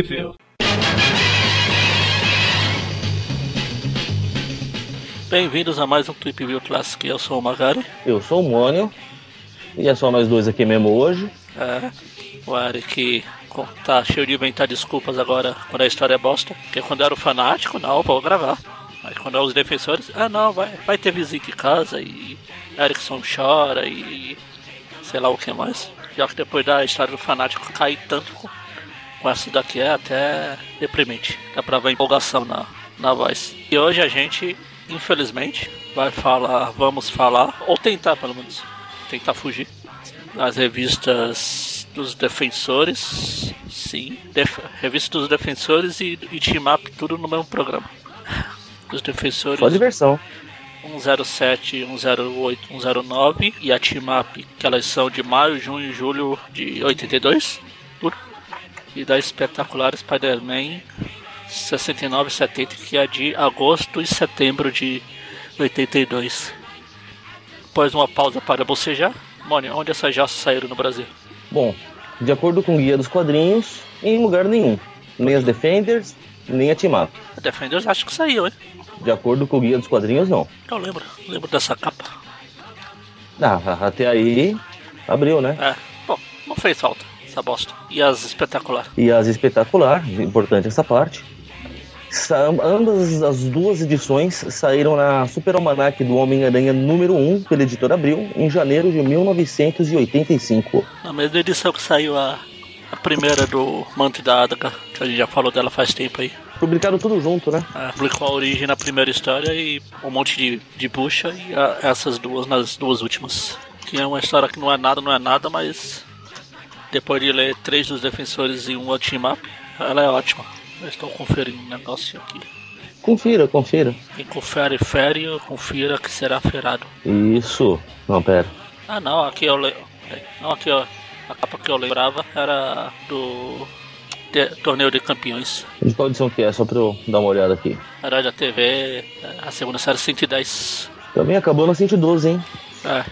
View. Bem-vindos a mais um Trip View Classic. Eu sou o Magari. Eu sou o Mônio. E é só nós dois aqui mesmo hoje. É, o Eric tá cheio de inventar desculpas agora quando a história é bosta. Porque quando era o fanático, não, vou gravar. Mas quando é os defensores, ah não, vai, vai ter visita em casa e Erickson chora e sei lá o que mais. Já que depois da história do fanático cair tanto com, essa daqui é até deprimente. Dá pra ver empolgação na, na voz. E hoje a gente, infelizmente, vai falar, vamos falar, ou tentar pelo menos, tentar fugir das revistas dos defensores. Sim, def, revista dos defensores e, e team up tudo no mesmo programa. Dos defensores. Só diversão. 107, 108, 109 e a Team Up, que elas são de maio, junho e julho de 82. E da espetacular Spider-Man 69 e 70, que é de agosto e setembro de 82. Após uma pausa para bocejar, Mônica, onde essas jaças saíram no Brasil? Bom, de acordo com o guia dos quadrinhos, em lugar nenhum. Nem as Defenders, nem a Team Up. A Defenders acho que saiu, hein? De acordo com o guia dos quadrinhos, não. Eu lembro, lembro dessa capa. Ah, até aí abriu, né? É, bom, não fez falta essa bosta. E as espetacular? E as espetacular, importante essa parte. Sa ambas as duas edições saíram na Super Almanac do Homem-Aranha número 1, pela editora Abril, em janeiro de 1985. Na mesma edição que saiu a, a primeira do Manto da Adaga, que a gente já falou dela faz tempo aí. Publicaram tudo junto, né? É, publicou a origem na primeira história e um monte de, de bucha e a, essas duas nas duas últimas. Que é uma história que não é nada, não é nada, mas depois de ler três dos defensores e um up, ela é ótima. Eu estou conferindo um negócio aqui. Confira, confira. Quem confere, fere, confira que será ferado. Isso. Não, pera. Ah não, aqui eu le... Não, aqui ó. A capa que eu lembrava era do de, Torneio de Campeões. De qual edição que é? Só pra eu dar uma olhada aqui. Era da TV, a segunda série 110. Também acabou na 112, hein? É.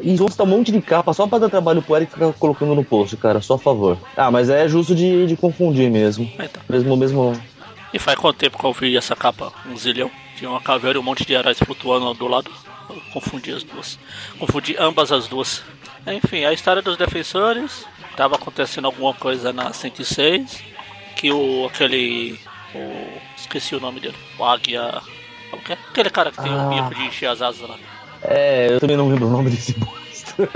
E tá um monte de capa só pra dar trabalho pro Eric ficar colocando no post, cara, só a favor. Ah, mas é justo de, de confundir mesmo. Então. Mesmo, mesmo. E faz quanto tempo que eu vi essa capa? Um zilhão. Tinha uma caveira e um monte de heróis flutuando do lado. Eu confundi as duas. Confundi ambas as duas. Enfim, a história dos defensores. Tava acontecendo alguma coisa na 106. Que o. aquele. O, esqueci o nome dele. O Águia. É? Aquele cara que tem o Ah. um bico de encher as asas lá. É, eu também não lembro o nome desse bosta.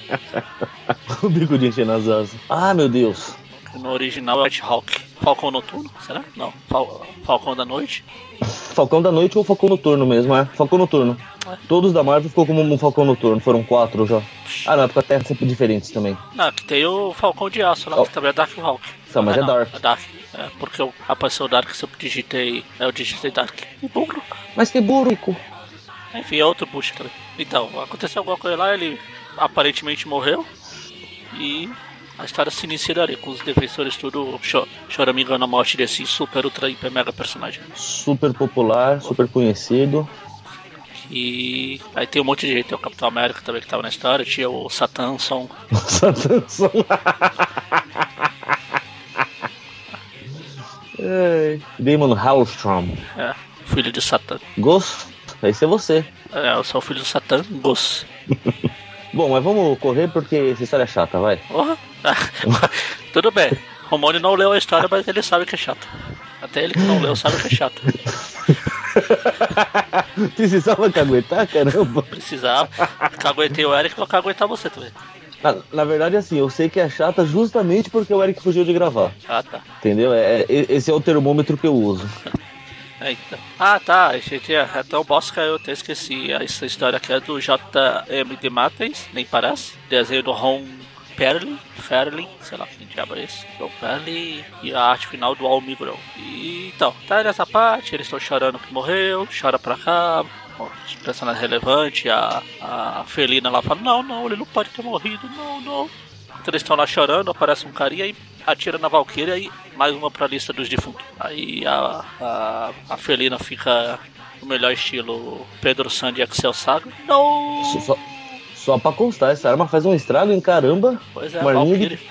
o bico de encher nas asas. Ah, meu Deus. No original é o White Hawk. Falcão Noturno, será? Não. Fal Falcão da Noite. Falcão da Noite ou Falcão Noturno mesmo, é? Falcão Noturno. É. Todos da Marvel ficou como um Falcão Noturno, foram quatro já. Ah, não, porque a Terra é sempre diferentes também. Não, que tem o Falcão de Aço lá, Oh. que também é Dark Hawk. Tá, mas Ah, é não, Dark. É Dark. É, porque eu apareceu Dark se eu digitei. Eu digitei Dark. Que burro. Mas que burrico. Enfim, é outro bucho também. Então, aconteceu alguma coisa lá, ele aparentemente morreu. E a história se inicia dali, com os defensores tudo cho choramingando a morte desse super, ultra, hiper, mega personagem. Super popular, super conhecido. E aí tem um monte de gente, tem o Capitão América também que tava na história, tinha o Satanson, atenção. Ai, Damon Hallstrom. é, filho de Satã. Ghost, esse é você. É, eu sou o filho do Satã. Bom, mas vamos correr porque essa história é chata, vai. Porra. Tudo bem. Romone não leu a história, mas ele sabe que é chato. Até ele que não leu sabe que é chato. Precisava caguetar, caramba. Precisava. Caguetei o Eric, vou caguetar você também. Na, na verdade, assim, eu sei que é chata justamente porque o Eric fugiu de gravar. Ah, tá. Entendeu? É, é- esse é o termômetro que eu uso. É, então. Ah, tá. A gente é, é tão bosta que eu até esqueci. Essa história aqui é do J.M. de Matheus, nem parece. Desenho do Ron Perlin, Ferlin, sei lá quem diabo é esse. Ron Perlin e a arte final do Almigron. E então, tá nessa parte, eles estão chorando que morreu, chora pra cá. Os personagens relevantes, a, a Felina lá fala: Não, não, ele não pode ter morrido, não, não. Enquanto eles estão lá chorando, aparece um carinha e atira na Valkyria e mais uma pra lista dos defuntos. Aí a, a, a Felina fica no melhor estilo Pedro Sandy e Axel Saga. Não! Só, Só pra constar, essa arma faz um estrago em caramba. Pois é.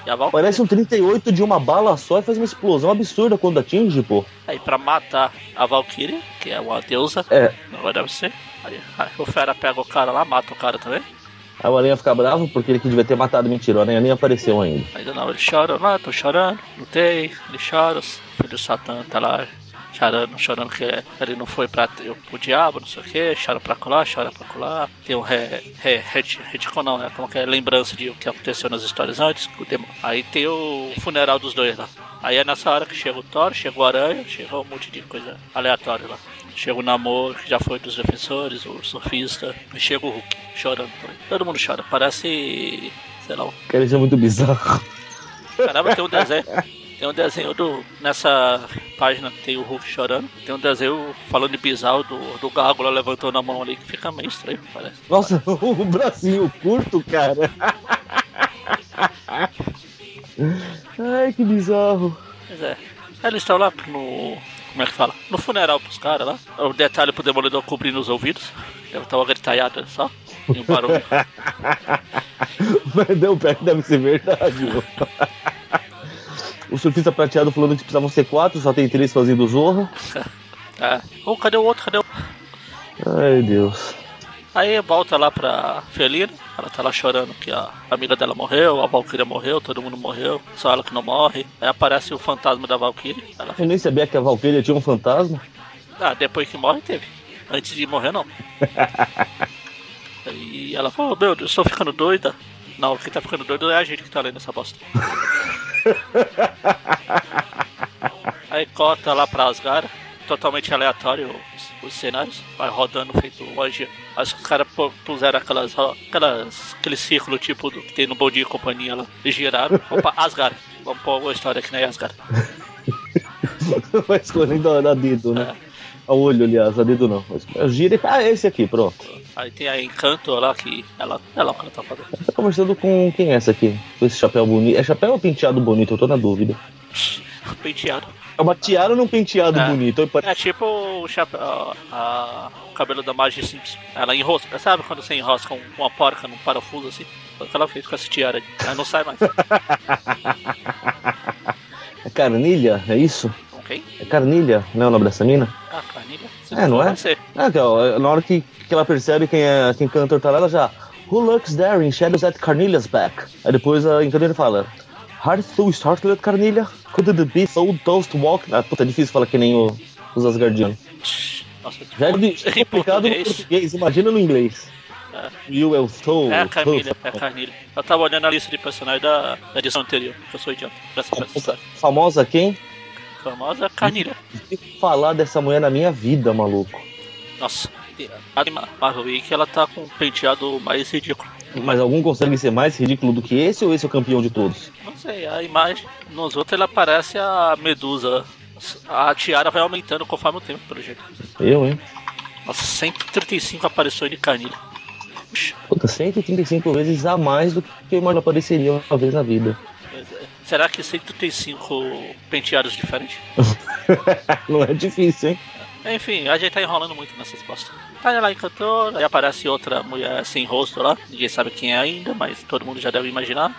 E a. Parece um 38 de uma bala só e faz uma explosão absurda quando atinge, pô. Aí pra matar a Valkyrie, que é uma deusa, É. agora deve ser. Aí, aí o Fera pega o cara lá, mata o cara também. Aí o Aranha fica bravo porque ele que devia ter matado. Mentira, o Aranha nem apareceu ainda. Ainda não, ele chora lá, tô chorando, lutei, ele chora, o filho do Satã tá lá chorando, chorando que ele não foi pra, pro diabo, não sei o que, chora pra colar, chora pra colar. Tem um re, não, é como que é lembrança de o que aconteceu nas histórias antes. o Aí tem o funeral dos dois lá. Aí é nessa hora que chega o Thor, chega o Aranha, chega um monte de coisa aleatória lá. Chega o Namor, que já foi dos defensores, o surfista, e chega o Hulk, chorando também. Todo mundo chora, parece, sei lá, Cara, isso é muito bizarro. Caramba, tem um desenho. Tem um desenho do. Nessa página tem o Hulk chorando. Tem um desenho falando de bizarro do, do Gárgula levantando a mão ali que fica meio estranho, parece. Nossa, o bracinho curto, cara. Ai, que bizarro. Pois é. Eles estão lá no. Como é que fala? No funeral pros caras lá. O detalhe pro demolidor cobrindo os ouvidos. Deve estar uma gritalhada só. E um barulho. Mas deu pé que deve ser verdade. O surfista prateado falando que precisavam ser quatro, só tem três fazendo zorra. É. Oh, cadê o outro? Cadê o. Ai, Deus. Aí volta lá pra Felina, ela tá lá chorando que a amiga dela morreu, a Valkyria morreu, todo mundo morreu, só ela que não morre. Aí aparece o fantasma da Valkyria. Ela Eu nem sabia que a Valkyria tinha um fantasma. Ah, depois que morre teve. Antes de morrer não. e ela falou, meu Deus, estou ficando doida. Não, quem tá ficando doido é a gente que tá lendo essa bosta. Aí corta lá pra Asgard, totalmente aleatório os, os cenários, vai rodando feito hoje. Acho que os caras pu- puseram aquelas, aquelas, aquele círculo tipo do que tem no Bom Dia e Companhia lá, e giraram. Opa, Asgard, vamos pôr uma história aqui na Asgard. Vai escolhendo a, a dedo, né? A olho, aliás, a dedo não. Gira e. Ah, é esse aqui, pronto. Aí tem a Encanto lá que ela, ela que ela tá fazendo. Tá conversando com quem é essa aqui? Com esse chapéu bonito. É chapéu ou penteado bonito? Eu tô na dúvida. penteado. É uma tiara ou um penteado É. bonito? É tipo o, chapéu, a- o cabelo da Marge Simpson. Ela enrosca, sabe quando você enrosca um- uma porca num parafuso assim? Foi o que ela fez com essa tiara. aí. Aí não sai mais. É carnilha? É isso? ok? É carnilha? Não é o nome dessa mina? Ah, carnilha. Se É, não é? Ah, que, ó, na hora que, que ela percebe quem é quem tá lá, ela já. Who lurks there in shadows at Carnelia's back? Aí depois a Encantora fala. Hard to startled Carnelia? Could the be so dull to walk? Ah, puta, é difícil falar que nem o, os Asgardianos. Nossa, Já é complicado no português. imagina no inglês. É. You eu sou. É a Carmilha, é a Carnilha. Eu tava olhando a lista de personagens da, da edição anterior, porque eu sou idiota. Dessa. Famosa quem? Famosa Carnilha. Que falar dessa mulher na minha vida, maluco. Nossa. A Marvel Week ela tá com um penteado mais ridículo. Mas algum consegue ser mais ridículo do que esse ou esse é o campeão de todos? Não sei, a imagem. Nos outros ela parece a Medusa. A tiara vai aumentando conforme o tempo, pelo jeito. Eu, hein? Nossa, 135 aparições de Carnilha. Puxa, Puta, 135 vezes a mais do que eu imagino apareceria uma vez na vida. é. Será que 135 penteados diferentes? Não é difícil, hein? Enfim, a gente tá enrolando muito nessas bostas. Tá lá encantou, aí aparece outra mulher sem rosto lá, ninguém sabe quem é ainda, mas todo mundo já deve imaginar.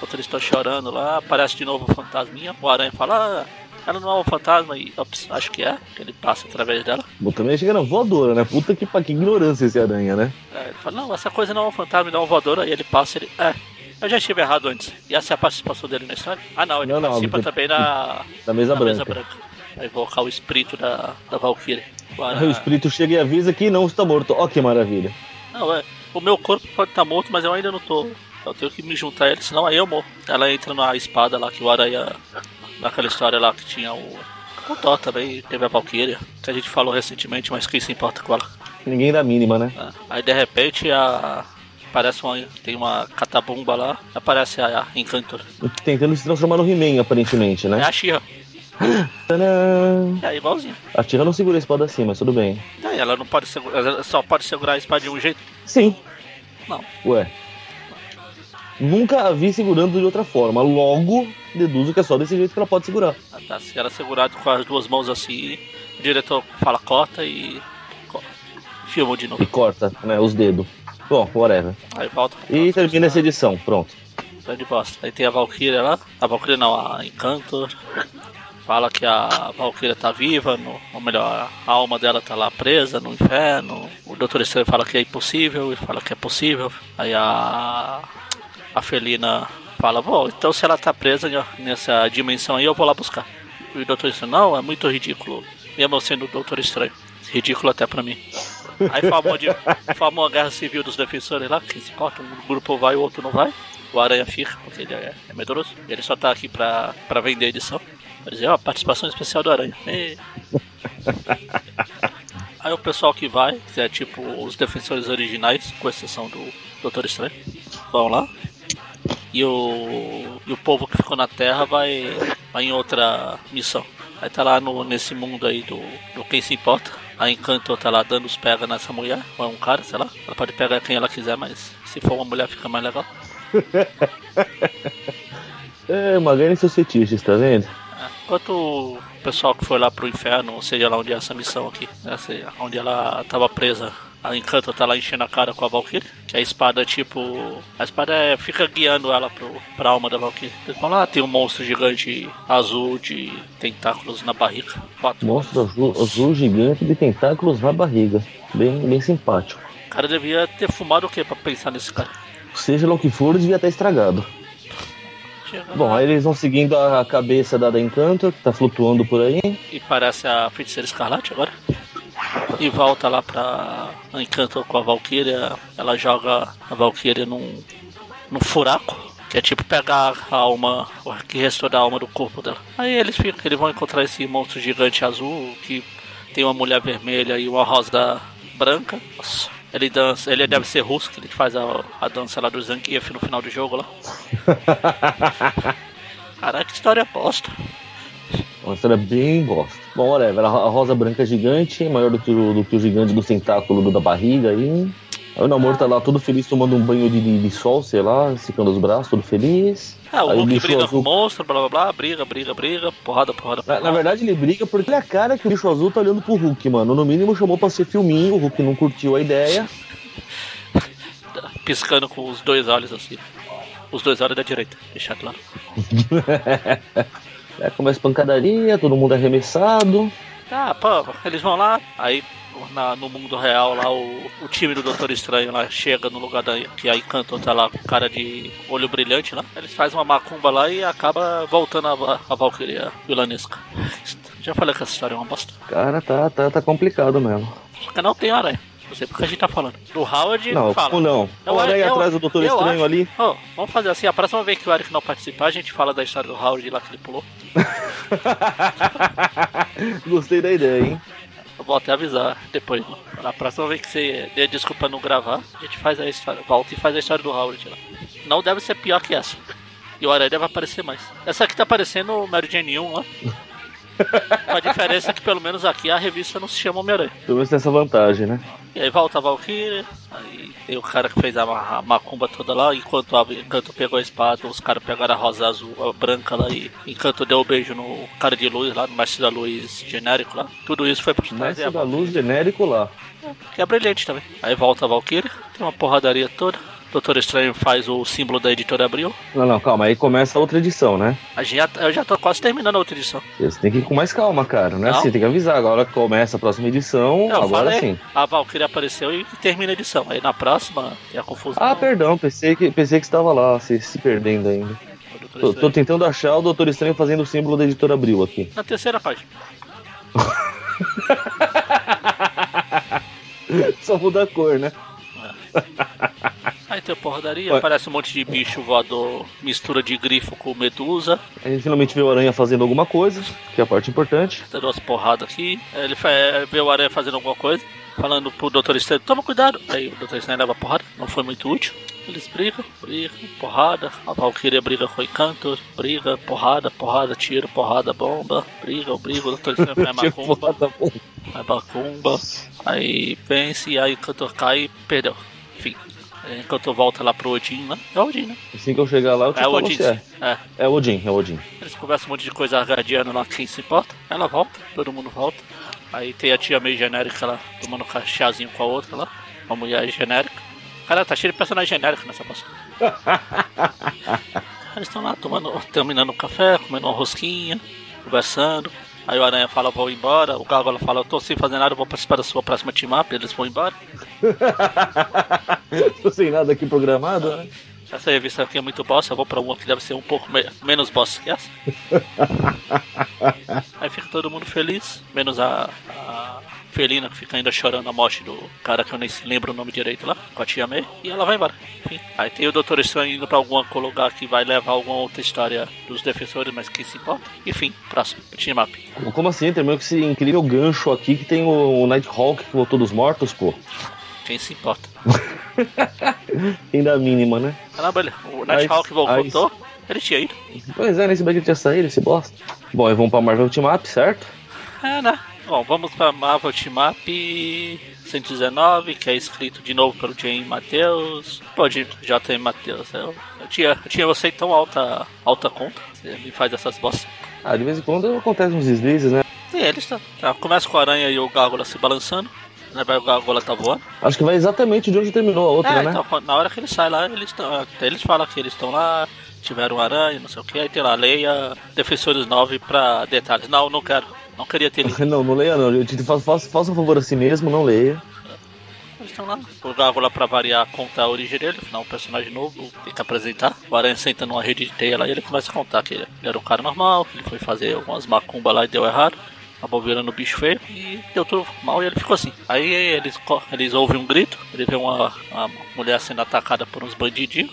Outra eles estão chorando lá, aparece de novo o fantasminha, o aranha fala, ah, ela não é um fantasma, e ops, acho que é, que ele passa através dela. Bom, também chega na voadora, né? Puta que, pa- que ignorância esse aranha, né? Aí ele fala, não, essa coisa não é um fantasma, não é uma voadora, e ele passa, ele, é, eu já estive errado antes. E essa é a participação dele na história? Ah não, ele Não, não, participa ele- também na, Da mesa na branca. mesa branca. Vai invocar o espírito da, da Valkyrie. O Aí o espírito chega e avisa que não está morto. Ó, que maravilha. Não, é. O meu corpo pode estar morto, mas eu ainda não tô. Eu tenho que me juntar a ele, senão aí eu morro. Ela entra na espada lá que o Aranha. Naquela história lá que tinha o. O Thor também, teve a Valkyria, que a gente falou recentemente, mas quem se importa com ela. Ninguém dá mínima, né? né? Aí de repente a. Parece uma. Tem uma catabumba lá, aparece a, a Encantor. Tentando se transformar no He-Man, aparentemente, É né? a Shira. Tadã! É igualzinho. A Tira não segura a espada assim, mas tudo bem. Daí ela não pode segurar. Ela só pode segurar a espada de um jeito. Sim. Não. Ué. Nunca a vi segurando de outra forma. Logo, deduzo que é só desse jeito que ela pode segurar. Ela Tá, se ela segurado com as duas mãos assim, o diretor fala corta e. Filma de novo. E corta, né? Os dedos. Bom, whatever. Aí volta. E termina essa edição, pronto. Grande bosta. Aí tem a Valkyria lá. A Valkyria não, a Encanto. Fala que a Valkyria tá viva, no, ou melhor, a alma dela tá lá presa no inferno. O Doutor Estranho fala que é impossível, e fala que é possível. Aí a. A Felina fala: Bom, então se ela tá presa nessa dimensão aí, eu vou lá buscar. E o Doutor Estranho: Não, é muito ridículo. Mesmo sendo o Doutor Estranho. Ridículo até pra mim. Aí formou, de, formou a guerra civil dos defensores lá, quem se importa, um grupo vai, o outro não vai. O Aranha fica, porque ele é, é medroso. Ele só tá aqui pra, pra vender edição. Pra dizer, ó, participação especial do Aranha. Aí o pessoal que vai, que é tipo os defensores originais, com exceção do Doutor Estranho, vão lá. E o, e o povo que ficou na Terra vai, vai em outra missão. Aí tá lá no, nesse mundo aí do, do quem se importa. A Encanto tá lá dando os pega nessa mulher, ou é um cara, sei lá. Ela pode pegar quem ela quiser, mas se for uma mulher fica mais legal. É, Magana e seus fetiches, tá vendo? Enquanto o pessoal que foi lá pro inferno, ou seja lá onde é essa missão aqui, né, seja, onde ela tava presa, a Encanto tá lá enchendo a cara com a Valkyrie, que a espada tipo. A espada é, fica guiando ela pro, pra alma da Valkyrie. Eles vão lá, tem um monstro gigante azul de tentáculos na barriga. Quatro. Monstro azul, azul gigante de tentáculos na barriga. Bem, bem simpático. O cara devia ter fumado o que pra pensar nesse cara? Seja lá o que for, devia estar estragado. Bom, eles vão seguindo a cabeça da da Encanto, que tá flutuando por aí. E parece a feiticeira escarlate agora. E volta lá pra Encanto com a Valkyria. Ela joga a Valkyria num, num furaco. Que é tipo pegar a alma, o que restou da alma do corpo dela. Aí eles ficam, eles vão encontrar esse monstro gigante azul que tem uma mulher vermelha e uma rosa branca. Nossa, ele dança, ele deve ser russo, que ele faz a, a dança lá do Zangief no final do jogo lá. Caraca, que história bosta. Uma história bem bosta. Bom, whatever. A ro- a rosa branca é gigante, maior do que o, do que o gigante do tentáculo do- da barriga aí. Aí o namoro tá lá todo feliz tomando um banho de, de, de sol, sei lá, secando os braços, todo feliz. É, o Aí briga azul- com o monstro, blá blá blá, briga, briga, briga, porrada, porrada, Na, porrada. na verdade, ele briga porque é a cara que o bicho azul tá olhando pro Hulk, mano. No mínimo chamou pra ser filminho, o Hulk não curtiu a ideia. Piscando com os dois olhos assim. Os dois olhos da direita, deixar claro. Aí começa pancadaria, todo mundo arremessado. Tá, pô, eles vão lá, aí na- no mundo real lá o, o time do Doutor Estranho lá chega no lugar da que a Encanto tá lá com cara de olho brilhante lá. Eles fazem uma macumba lá e acaba voltando a, a Valkyria vilanesca. Já falei que essa história é uma bosta. Cara, tá, tá, tá complicado mesmo. Porque não tem aranha. Não sei porque a gente tá falando. Do Howard Não, fala. não? Eu- aí eu- atrás do Doutor Estranho acho- ali. Ó, vamos fazer assim, a próxima vez que o Eric não participar, a gente fala da história do Howard lá que ele pulou. Gostei da ideia, hein? Vou até avisar depois. né? Na próxima vez que você der desculpa não gravar, a gente faz a história, volta e faz a história do Howard lá. Não deve ser pior que essa. E o Aranha deve aparecer mais. Essa aqui tá aparecendo o Mary Jane 1 lá. Com a diferença é que pelo menos aqui a revista não se chama Homem-Aranha. Pelo menos tem essa vantagem, né? E aí volta a Valkyrie, aí tem o cara que fez a, ma- a macumba toda lá, enquanto a Encanto pegou a espada, os caras pegaram a rosa azul, a branca lá e Encanto deu o beijo no cara de luz lá, no mestre da luz genérico lá. Tudo isso foi pra trazer Mestre da luz genérico lá. que é brilhante também. Aí volta a Valkyrie, tem uma porradaria toda. Doutor Estranho faz o símbolo da editora Abril. Não, não, calma, aí começa a outra edição, né? A gente já, eu já tô quase terminando a outra edição. Você tem que ir com mais calma, cara. Não é Não. assim, tem que avisar. Agora que começa a próxima edição, Eu agora falei, sim. a Valkyrie apareceu e termina a edição. Aí na próxima tem a confusão. Ah, perdão, pensei que, pensei que estava lá, se, se perdendo ainda. Tô, tô tentando achar o Doutor Estranho fazendo o símbolo da editora Abril aqui. Na terceira página. Só muda a cor, né? Aí tem a porradaria, Ué. aparece um monte de bicho voador, mistura de grifo com medusa, A gente finalmente vê o Aranha fazendo alguma coisa, que é a parte importante. tem duas porradas aqui. Aí Ele é, vê o aranha fazendo alguma coisa, falando pro Dr. Estranho, toma cuidado. Aí o Dr. Estranho leva porrada, não foi muito útil. Eles brigam, brigam, porrada. A Valkyria briga com o Encanto, briga, porrada, porrada, tiro, porrada, bomba. Briga, briga, o Dr. Estranho faz Tipo, macumba, tá faz macumba. Aí vence, e aí o Encanto cai e perdeu. Enfim. Aí Encanto volta lá pro Odin, né? É o Odin, né? Assim que eu chegar lá, eu te É o falo Odin. é. É. É o Odin, é o Odin. Eles conversam um monte de coisa argadiana lá, quem se importa. Ela volta, todo mundo volta. Aí tem a tia meio genérica lá, tomando chazinho com a outra lá. Uma mulher genérica. Cara, tá cheio de personagem genérico nessa bosta. Eles estão lá tomando, terminando o café, comendo uma rosquinha, conversando. Aí o Aranha fala, vou embora. O Gárgula fala, eu tô sem fazer nada, vou participar da sua próxima team up. Eles vão embora. tô sem nada aqui programado, né? Essa revista aqui é muito bosta, eu vou pra uma que deve ser um pouco me menos bosta que essa. Aí fica todo mundo feliz, menos a, a Felina que fica ainda chorando a morte do cara que eu nem lembro o nome direito lá, com a tia May, e ela vai embora. Enfim. Aí tem o Doutor Estranho indo pra algum lugar que vai levar alguma outra história dos defensores, mas que se importa. Enfim, próximo, Team Up. Como assim? Tem meio que esse incrível gancho aqui que tem o Nighthawk que voltou dos mortos, pô. Quem se importa? Ainda mínima, né? Caramba, ele, o Nighthawk voltou, ele tinha ido. Pois é, nesse bag ele tinha saído, esse bosta. Bom, aí vamos pra Marvel Team Up, certo? É, né? Bom, vamos pra Marvel Team Up 119, que é escrito de novo pelo J.M. Matheus. Pô, J.M. Matheus, eu, eu, tinha, eu tinha você tão alta, alta conta, você me faz essas bostas. Ah, de vez em quando acontece uns deslizes, né? Sim, eles tá, tá, começa com a aranha e o Gárgula se balançando. Né, vai o Gárgula tá voando. Acho que vai exatamente de onde terminou a outra, é, né? Então, na hora que ele sai lá, eles, tão, eles falam que eles estão lá, tiveram aranha, não sei o que, aí tem lá, leia Defensores 9 pra detalhes. Não, não quero. Não queria ter lido. não, não leia não. Eu te faço, faço, faça um favor a si mesmo, não leia. Eles estão lá. O Gárgula, pra variar, conta a origem dele. Afinal, um personagem novo, tem que apresentar. O Aranha senta numa rede de teia lá e ele começa a contar que ele era um cara normal, que ele foi fazer algumas macumbas lá e deu errado. Acabou virando bicho feio e deu tudo mal e ele ficou assim. Aí eles, eles ouvem um grito, ele vê uma, uma mulher sendo atacada por uns bandidinhos.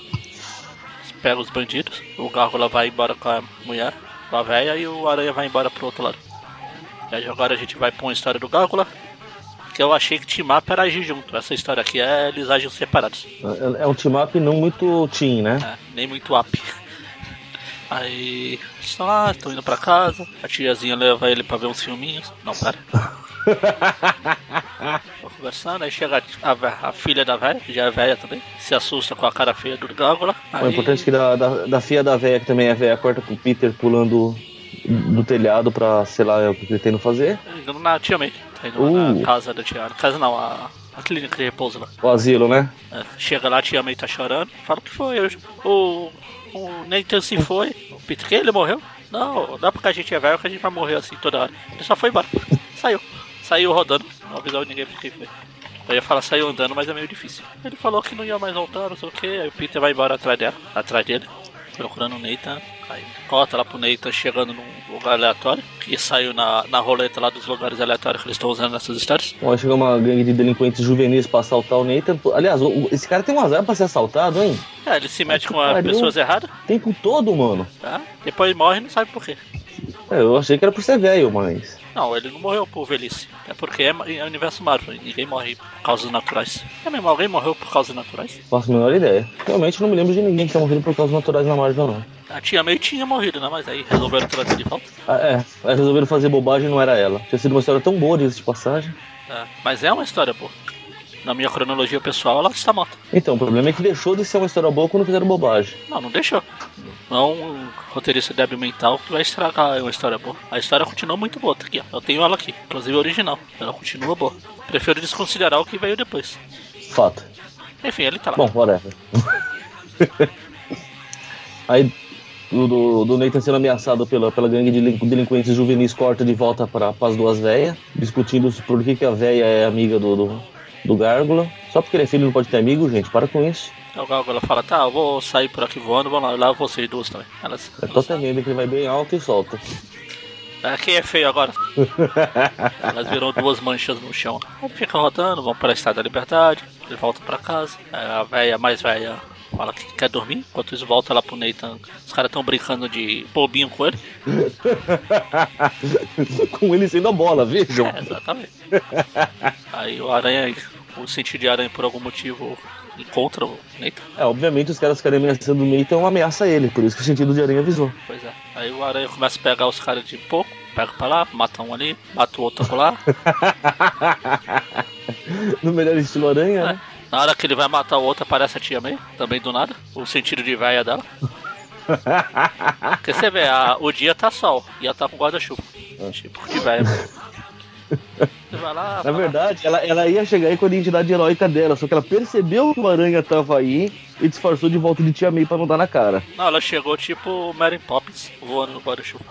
Pega os bandidos, o Gárgula vai embora com a mulher, com a velha, e o Aranha vai embora pro outro lado. E aí agora a gente vai pra uma história do Gárgula, que eu achei que team up era agir junto. Essa história aqui é eles agem separados. É, é um team up não muito team, né? É, nem muito up. Aí estão lá, estão indo pra casa, a tiazinha leva ele pra ver uns filminhos. Não, pera. Tô conversando, aí chega a, a, a filha da velha, que já é velha também, se assusta com a cara feia do Gárgula. O importante é que da, da, da filha da velha, que também é velha, corta com o Peter pulando do telhado pra, sei lá, é o que no fazer. Indo na tia May, tá indo uh. na casa da tia Casa não, a, a clínica de repouso lá. O asilo, né? É, chega lá, a tia May tá chorando, fala que foi, eu, o, o Nathan se foi, o Peter, que ele morreu? Não, não é porque a gente é velho que a gente vai morrer assim toda hora. Ele só foi embora, saiu, saiu rodando, não avisou ninguém porque foi. Eu ia falar saiu andando, mas é meio difícil. Ele falou que não ia mais voltar, não sei o que, aí o Peter vai embora atrás dela, atrás dele, procurando o Nathan. Aí corta lá pro Nathan chegando num lugar aleatório, que saiu na, na roleta lá dos lugares aleatórios que eles estão usando nessas histórias. Bom, chegou uma gangue de delinquentes juvenis pra assaltar o Nathan. Aliás, o, esse cara tem um azar pra ser assaltado, hein? É, ele se mete com as pessoas erradas. Tempo todo, mano. Tá? Depois morre e não sabe por quê. É, eu achei que era por ser velho, mas. Não, ele não morreu por velhice. É porque é, é universo Marvel. Ninguém morre por causas naturais. É mesmo, alguém morreu por causas naturais? Faço a menor ideia. Realmente não me lembro de ninguém que tenha morrido por causas naturais na Marvel, não. A tia meio tinha morrido, né? Mas aí resolveram trazer de volta. Ah, é, aí resolveram fazer bobagem não era ela. Tinha sido uma história tão boa disso de passagem. É, mas é uma história boa. Na minha cronologia pessoal, ela está morta. Então, o problema é que deixou de ser uma história boa quando fizeram bobagem. Não, não deixou. Não um roteirista débil mental que vai estragar uma história boa. A história continua muito boa, tá aqui, ó. Eu tenho ela aqui, inclusive a original. Ela continua boa. Prefiro desconsiderar o que veio depois. Fato. Enfim, ele tá lá. Bom, whatever. Aí do, do, Nathan sendo ameaçado pela, pela gangue de delinquentes juvenis corta de volta para as duas velhas, discutindo por que, que a velha é amiga do, do, do Gárgula. Só porque ele é filho não pode ter amigo, gente, para com isso. O Gárgula fala, tá, eu vou sair por aqui voando, vamos lá, lá vocês duas também. Elas, tô temendo que ele vai bem alto e solta. É, quem é feio agora? Elas viram duas manchas no chão. Fica rodando, vão para a Estado da Liberdade, ele volta para casa. A velha mais velha fala que quer dormir, enquanto isso volta lá pro Nathan. Os caras estão brincando de bobinho com ele. com ele sendo a bola, vejam. É, exatamente. Aí o Aranha, o sentido de Aranha por algum motivo encontra o Nathan. É, obviamente os caras ficarem ameaçando o Nathan é ameaça ele, por isso que o sentido de Aranha avisou. Pois é. Aí o Aranha começa a pegar os caras de pouco, pega pra lá, mata um ali, mata o outro lá. no melhor estilo Aranha, É. né? Na hora que ele vai matar o outro, aparece a tia May, também do nada. O sentido de véia dela. Porque você vê, a- o dia tá sol e ela tá com guarda-chuva. Tipo de véia. vai lá. Na fala- verdade, ela, ela ia chegar aí com a identidade heróica dela, só que ela percebeu que o Aranha tava aí e disfarçou de volta de Tia May pra não dar na cara. Não, ela chegou tipo Mary Poppins voando no guarda-chuva.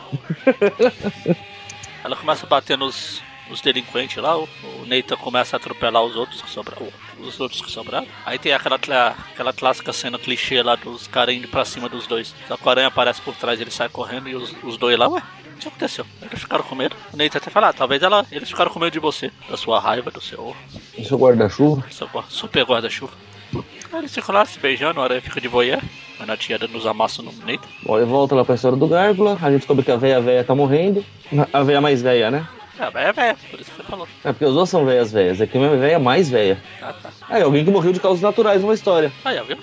ela começa a bater nos, nos delinquentes lá, o, o Nathan começa a atropelar os outros que sobraram. Os outros que sobraram. Aí tem aquela, aquela clássica cena clichê lá dos caras indo pra cima dos dois. Só que o aranha aparece por trás, ele sai correndo e os, os dois lá, ué, o que aconteceu? Eles ficaram com medo. O Nathan até fala, ah, talvez ela, eles ficaram com medo de você, da sua raiva, do seu, O seu guarda-chuva. super guarda-chuva. Eles ficam lá se beijando, a aranha fica de voyeur. A Natia nos amassa no Nathan. Bom, e volta lá pra história do Gárgula, a gente descobre que a véia véia tá morrendo. A véia mais véia, né? É, velho, é velho, por isso que você falou. É porque os dois são véias véias, é que a véia mais véia. Ah, tá. Aí, alguém que morreu de causas naturais numa história. Aí, ó, viu?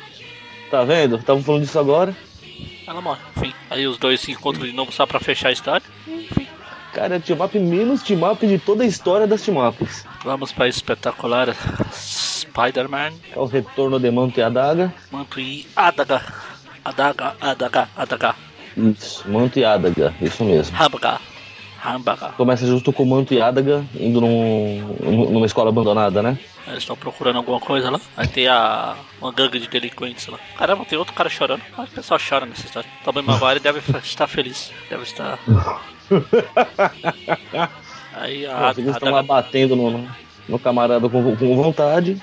Tá vendo? Estavam falando disso agora. Ela morre. Enfim, aí os dois se encontram de novo só pra fechar a história. Enfim, Cara, é o team-up menos team-up de toda a história das team-ups. vamos pra espetacular Spider-Man. É o retorno de Manto e Adaga. Manto e Adaga. Adaga, Adaga, Adaga. Isso, Manto e Adaga, isso mesmo. Hambaga. Começa justo com o Manto e Adaga indo num, numa escola abandonada, né? Eles estão procurando alguma coisa lá. Aí tem a. uma gangue de delinquentes lá. Caramba, tem outro cara chorando. Mas o pessoal chora nessa história. Tobey Maguire deve estar feliz. Deve estar. Aí a, Nossa, eles estão lá batendo no, no camarada com, com vontade.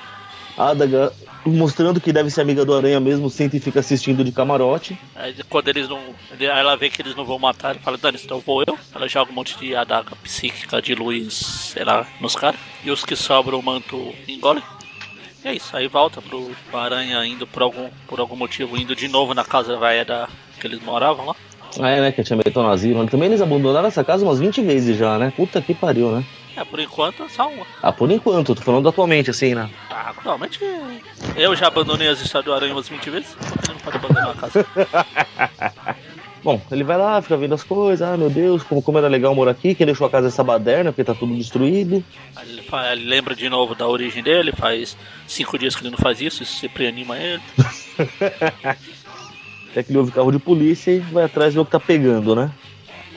Adaga mostrando que deve ser amiga do Aranha mesmo, senta e fica assistindo de camarote. Aí quando eles não. Ela vê que eles não vão matar, ele fala, Dani, então vou eu. Ela joga um monte de adaga psíquica de luz, sei lá, nos caras. E os que sobram o manto engole. E é isso, aí volta pro Aranha indo por algum, por algum motivo, indo de novo na casa da. que eles moravam lá. Ah, é, né? Que a tia May no asilo. Também eles abandonaram essa casa umas 20 vezes já, né? Puta que pariu, né? É, por enquanto é só uma. Ah, por enquanto, tô falando atualmente, assim, né? Ah, realmente. Eu já abandonei as histórias do Aranha umas 20 vezes, ele não pode abandonar a casa? Bom, ele vai lá, fica vendo as coisas, ah, meu Deus, como, como era legal morar aqui, quem deixou a casa essa baderna, porque tá tudo destruído. Ele, fa- ele lembra de novo da origem dele, faz cinco dias que ele não faz isso, isso sempre anima ele. Até que ele ouve carro de polícia e vai atrás ver o que tá pegando, né?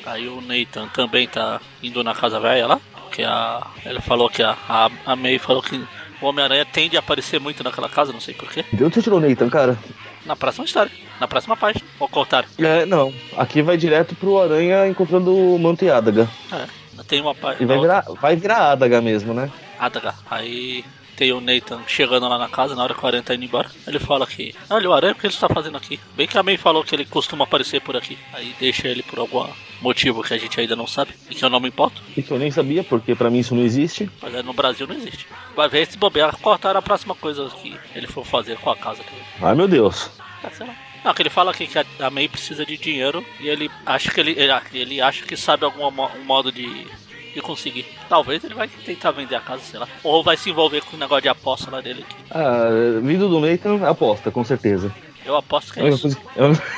Aí o Nathan também tá indo na casa velha lá, porque a, ele falou que a, a, a May falou que o Homem-Aranha tende a aparecer muito naquela casa, não sei porquê. De onde você tirou o Nathan, cara? Na próxima história, na próxima página. Ou cortaram. É, não. Aqui vai direto pro Aranha encontrando o Manto e Adaga. É, tem uma E página. vai virar, vai virar Adaga mesmo, né? Adaga. Aí tem o Nathan chegando lá na casa na hora que o Aranha tá indo embora. Ele fala que, olha o Aranha, o que ele está fazendo aqui? Bem que a May falou que ele costuma aparecer por aqui. Aí deixa ele por algum motivo que a gente ainda não sabe e que eu não me importo. E que eu nem sabia, porque pra mim isso não existe. Mas é, no Brasil não existe. Vai ver se bobear, cortaram a próxima coisa que ele for fazer com a casa dele. Ai, meu Deus. Ah, sei lá. Não, que ele fala aqui que a, May precisa de dinheiro e ele acha que ele, ele, ele acha que sabe algum um modo de, de conseguir. Talvez ele vai tentar vender a casa, sei lá. Ou vai se envolver com o negócio de aposta lá dele aqui. Ah, vindo do Nathan, aposta, com certeza. Eu aposto que É é única isso. coisa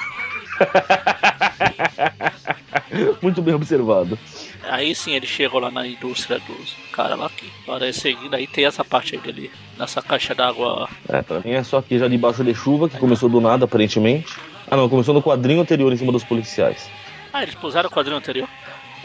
que- Muito bem observado. Aí sim ele chegou lá na indústria dos caras lá que agora seguindo aí tem essa parte aí dele nessa caixa d'água. É, pra mim é só aqui já debaixo de chuva, que começou do nada, aparentemente. Ah, não, começou no quadrinho anterior em cima dos policiais. Ah, eles puseram o quadrinho anterior?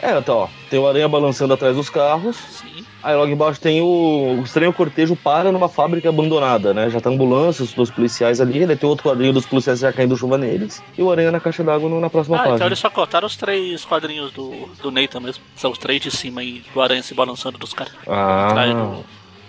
É, então, ó, tem o aranha balançando atrás dos carros. Sim. Aí logo embaixo tem o, o estranho cortejo para numa fábrica abandonada, né? Já tá ambulância, os dois policiais ali, daí tem outro quadrinho dos policiais já caindo chuva neles. E o aranha na caixa d'água na próxima Ah, página. então eles só cortaram os três quadrinhos do, do Nathan mesmo. São os três de cima aí do aranha se balançando dos caras. Atrás Ah, do,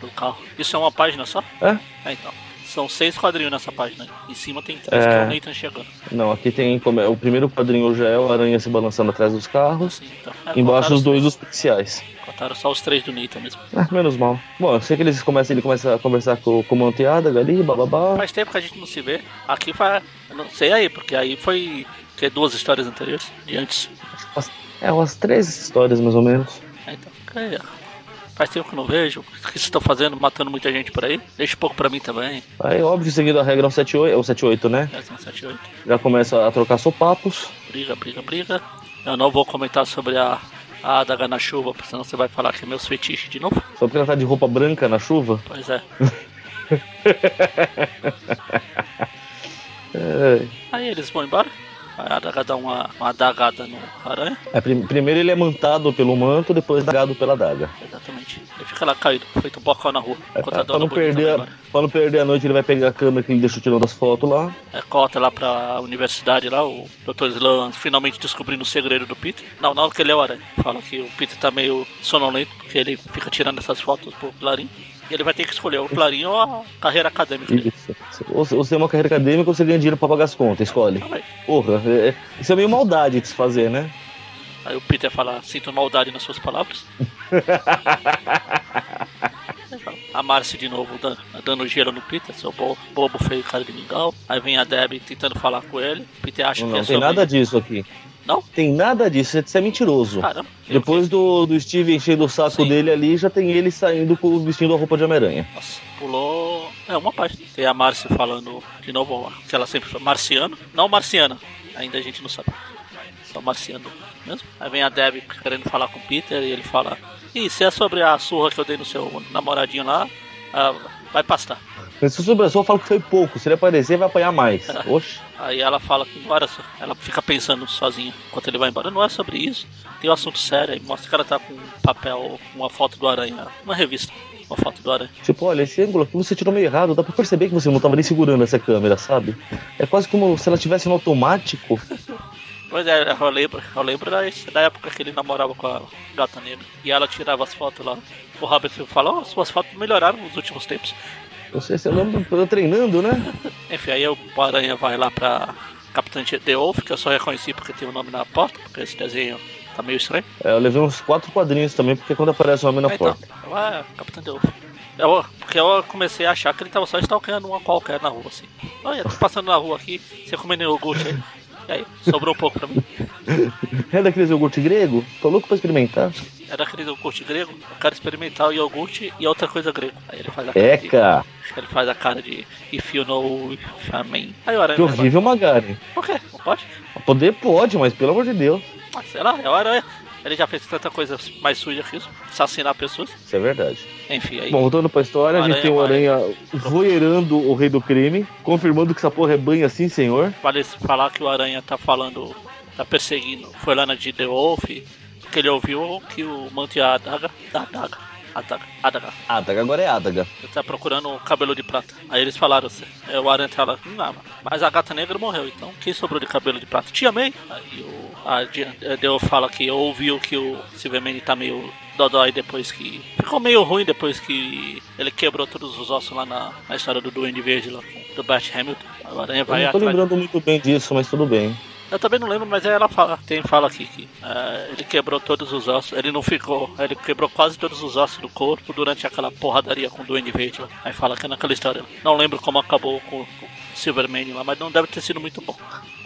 do carro. Isso é uma página só? é? É, então. São seis quadrinhos nessa página. Em cima tem três, É. que é o Nathan chegando. Não, aqui tem como é, o primeiro quadrinho já é o aranha se balançando atrás dos carros. Assim, então. É, Embaixo os dois dos policiais. Cortaram só os três do Nathan mesmo. Ah, menos mal. Bom, eu sei que eles começam, ele começa a conversar com, com o Manteada ali, bababá. Faz tempo que a gente não se vê. Aqui faz. Não sei aí, porque aí foi. Que duas histórias anteriores, de antes. É, umas três histórias mais ou menos. É, então. é, faz tempo que não vejo. O que vocês estão fazendo? Matando muita gente por aí? Deixa um pouco pra mim também. Aí, óbvio, seguindo a regra é o 78, é o 78, né? É, são 7, 8. Já começa a trocar sopapos. Briga, briga, briga. Eu não vou comentar sobre a, a adaga na chuva, porque senão você vai falar que é meus fetiches de novo. Só porque ela tá de roupa branca na chuva. Pois é. É, Aí eles vão embora. A adaga dá uma, uma adagada no aranha. É, prim- primeiro ele é mantado pelo manto, depois dagado pela adaga. Exatamente. Ele fica lá caído, feito um bocão na rua. É, a pra, dona não perder, embora. Pra não perder a noite, ele vai pegar a câmera que ele deixou tirando as fotos lá. É, cota lá pra universidade lá, o Dr. Sloan finalmente descobrindo o segredo do Peter. Não, não que ele é o aranha. Fala que o Peter tá meio sonolento, porque ele fica tirando essas fotos pro Clarim. E ele vai ter que escolher o Clarim ou a carreira acadêmica dele. Isso. Ou, você é uma carreira acadêmica ou você ganha dinheiro pra pagar as contas, escolhe. Calma aí. Porra, é- é- isso é meio maldade de se fazer, né? Aí o Peter fala, sinto maldade nas suas palavras. A Marcy de novo dan- dando gelo no Peter, seu bo- bobo feio cara de mingau. Aí vem a Debbie tentando falar com ele. Peter acha Não, que é não tem sobre... nada disso aqui. Não? Tem nada disso, isso é mentiroso. Caramba. Depois do, do Steve enchendo o saco Sim. dele ali, já tem ele saindo com, vestindo a roupa de Homem-Aranha. Nossa, pulou. É uma página. Tem a Marcy falando de novo, que ela sempre fala, marciano. Não marciana, ainda a gente não sabe. Só marciano mesmo. Aí vem a Debbie querendo falar com o Peter e ele fala: Ih, se é sobre a surra que eu dei no seu namoradinho lá, ah, vai pastar. Mas se o Sobressor fala que foi pouco, se ele aparecer, vai apanhar mais. Oxe. Aí ela fala que só. Ela fica pensando sozinha enquanto ele vai embora. Não é sobre isso. Tem um assunto sério. Aí mostra que ela tá com um papel, uma foto do Aranha. Uma revista. Uma foto do Aranha. Tipo, olha, esse ângulo aqui você tirou meio errado. Dá pra perceber que você não tava nem segurando essa câmera, sabe? É quase como se ela tivesse no automático. Pois é, eu lembro, eu lembro da, época que ele namorava com a gata negra. E ela tirava as fotos lá. O Robert fala, oh, suas fotos melhoraram nos últimos tempos. Eu sei se eu lembro, eu treinando, né? Enfim, aí o Aranha vai lá pra Capitã The Wolf, que eu só reconheci porque tem o nome na porta, porque esse desenho tá meio estranho. É, eu levei uns quatro quadrinhos também, porque quando aparece o homem na então, porta. eu, ah, Capitã The Wolf. Eu, porque eu comecei a achar que ele tava só stalkeando uma qualquer na rua, assim. Olha, tô passando na rua aqui, você comendo iogurte aí. E aí, sobrou um pouco pra mim. É daqueles iogurte grego? Tô louco pra experimentar. Era aquele iogurte grego, eu quero experimentar o iogurte e outra coisa grego. Aí ele faz a cara de, Eca! ele faz a cara de If you know, if mean. Aí o Que horrível, Magari. Por quê? Não pode? Poder pode, mas pelo amor de Deus. Ah, sei lá, é o Aranha. Ele já fez tanta coisa mais suja que isso, assassinar pessoas. Isso é verdade. Enfim, aí. Bom, voltando pra história, a gente Aranha tem o vai. Aranha voeirando o rei do crime, confirmando que essa porra é banho assim, senhor. Vale falar que o Aranha tá falando, tá perseguindo, foi lá na de The Wolf, porque ele ouviu que o manto a adaga, a adaga, adaga, adaga, Adaga agora é Adaga. ele tá procurando o cabelo de prata. Aí eles falaram assim, é, o Aranha tá lá, ah, mas a gata negra morreu, então quem sobrou de cabelo de prata? Tia May. Aí o, a de- a The Wolf fala que ouviu que o Silverman tá meio dodói depois que... Ficou meio ruim depois que ele quebrou todos os ossos lá na, na história do Duende Verde lá, do Bat Hamilton. O Aranha Eu vai não tô lembrando muito bem disso, mas tudo bem. Eu também não lembro, mas ela fala, tem fala aqui que eh, ele quebrou todos os ossos, ele não ficou, ele quebrou quase todos os ossos do corpo durante aquela porradaria com o Duende Verde. lá. Aí fala que é naquela história. Não lembro como acabou com, com o Silverman lá, mas não deve ter sido muito bom.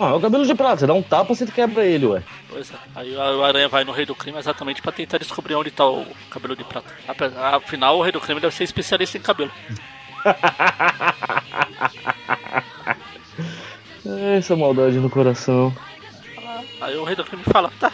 Ah, é o cabelo de prata. Você dá um tapa, você quebra ele, ué. Pois é. Aí o Aranha vai no Rei do Crime exatamente pra tentar descobrir onde tá o cabelo de prata. Afinal, o Rei do Crime deve ser especialista em cabelo. É, Essa maldade no coração. Aí o rei do crime fala, tá.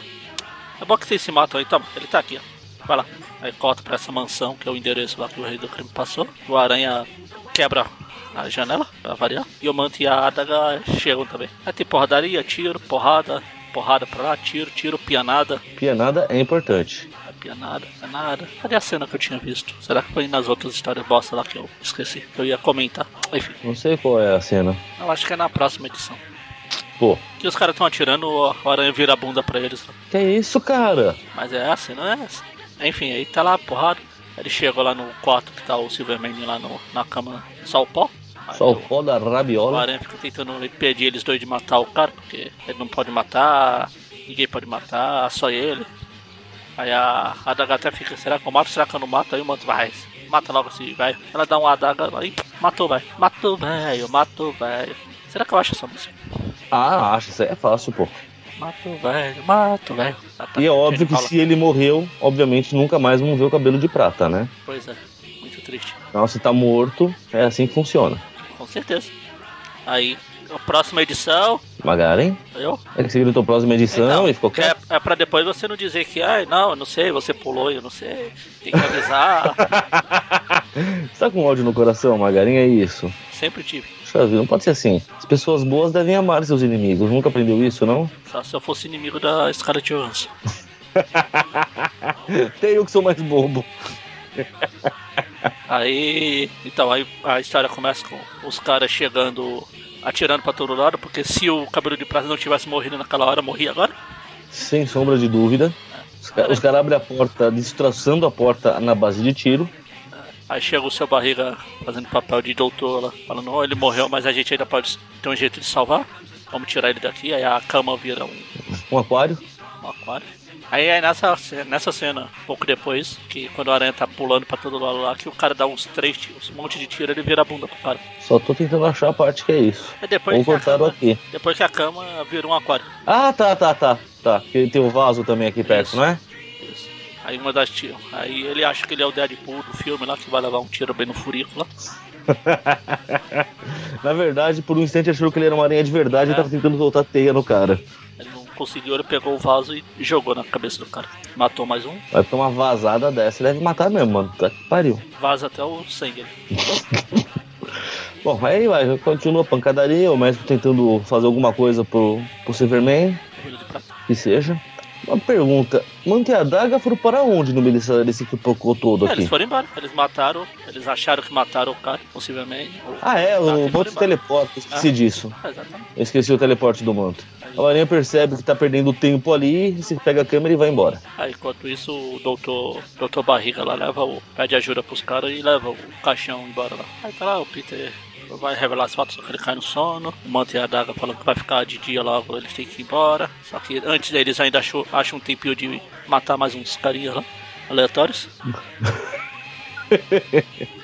É bom que vocês se matam aí, toma. Ele tá aqui, ó. Vai lá. Aí corta pra essa mansão, que é o endereço lá que o rei do crime passou. O aranha quebra a janela, pra variar. E o manto e a adaga chegam também. Aí tem porradaria, tiro, porrada, porrada pra lá, tiro, tiro, pianada. Pianada é importante. É pianada, pianada. Cadê a cena que eu tinha visto? Será que foi nas outras histórias bosta lá que eu esqueci? Que eu ia comentar. Enfim, Não sei qual é a cena. eu acho que é na próxima edição. Pô, Que os caras estão atirando, o aranha vira a bunda pra eles. que é isso, cara? Mas é assim, não é essa. Enfim, aí tá lá, porrada. Ele chega lá no quarto que tá o Silverman lá no, na cama, só o pó. Aí Só o o, pó da o rabiola. Aranha fica tentando impedir eles dois de matar o cara, porque ele não pode matar, ninguém pode matar, só ele. Aí a a adaga até fica, será que eu mato? Será que eu não mato? Aí o manto vai, mata logo esse velho. Ela dá uma adaga e matou, velho. Matou, velho, matou, velho. Será que eu acho essa música? Ah, acho, isso aí é fácil, pô. Matou, velho, matou, velho. Tá, E é óbvio que fala. se ele morreu, obviamente nunca mais vamos ver o cabelo de prata, né? Pois é, muito triste. Então, se tá morto, é assim que funciona. Com certeza. Aí, próxima edição, Magaren? eu? É que você gritou próxima edição Então, e ficou é, quieto. é pra depois você não dizer que, ai, não, eu não sei, você pulou, eu não sei, tem que avisar. Você tá com ódio no coração, Magarinha? É isso. Sempre tive. Puxa vida, não pode ser assim. As pessoas boas devem amar seus inimigos. Nunca aprendeu isso, não? Só se eu fosse inimigo da Scarlett Johansson. Tem eu que sou mais bobo. Aí. Então, aí a história começa com os caras chegando, atirando pra todo lado, porque se o cabelo de prata não tivesse morrido naquela hora, morria agora. Sem sombra de dúvida. Os, ca- os caras abrem a porta, destroçando a porta na base de tiro. Aí chega o seu barriga fazendo papel de doutor lá, falando, oh, ele morreu, mas a gente ainda pode ter um jeito de salvar. Vamos tirar ele daqui, aí a cama vira um, Um aquário. um aquário. Aí é nessa, nessa cena, pouco depois, que quando o aranha tá pulando pra todo lado lá, que o cara dá uns três tiros, um monte de tiro, ele vira a bunda pro cara. Só tô tentando achar a parte que é isso. Aí depois Ou que, a cortaram cama, aqui. depois que a cama vira um aquário. Ah, tá, tá, tá. Tá. Porque tem o vaso também aqui perto, Isso. não é? Isso. Aí uma das tiras. Aí ele acha que ele é o Deadpool do filme lá, que vai levar um tiro bem no furico lá. Na verdade, por um instante achou que ele era uma aranha de verdade É. e tava tentando soltar teia no cara. Conseguiu, ele pegou o vaso e jogou na cabeça do cara. Matou mais um, Vai tomar uma vazada dessa, deve matar mesmo, mano. Tá que pariu. vaza até o sangue. Bom, aí vai, continua a pancadaria, o médico tentando fazer alguma coisa pro, pro Silverman, que seja. Uma pergunta, Manta e a Daga foram para onde no meio desse, desse pipocô todo É, aqui? eles foram embora. Eles mataram, eles acharam que mataram o cara, possivelmente. Ah, é, Tá, o outro embora. teleporte, esqueci Ah. disso. É, exatamente. Eu esqueci o teleporte do manto. A aranha percebe que tá perdendo tempo ali, se pega a câmera e vai embora. Aí enquanto isso o doutor, doutor Barriga lá leva o. pede ajuda pros caras e leva o caixão embora lá. Aí tá lá, o Peter vai revelar as fotos só que ele cai no sono. O Manta e a Daga falam que vai ficar de dia logo, eles têm que ir embora. Só que antes deles ainda achou, acham um tempinho de matar mais uns carinhas lá, aleatórios.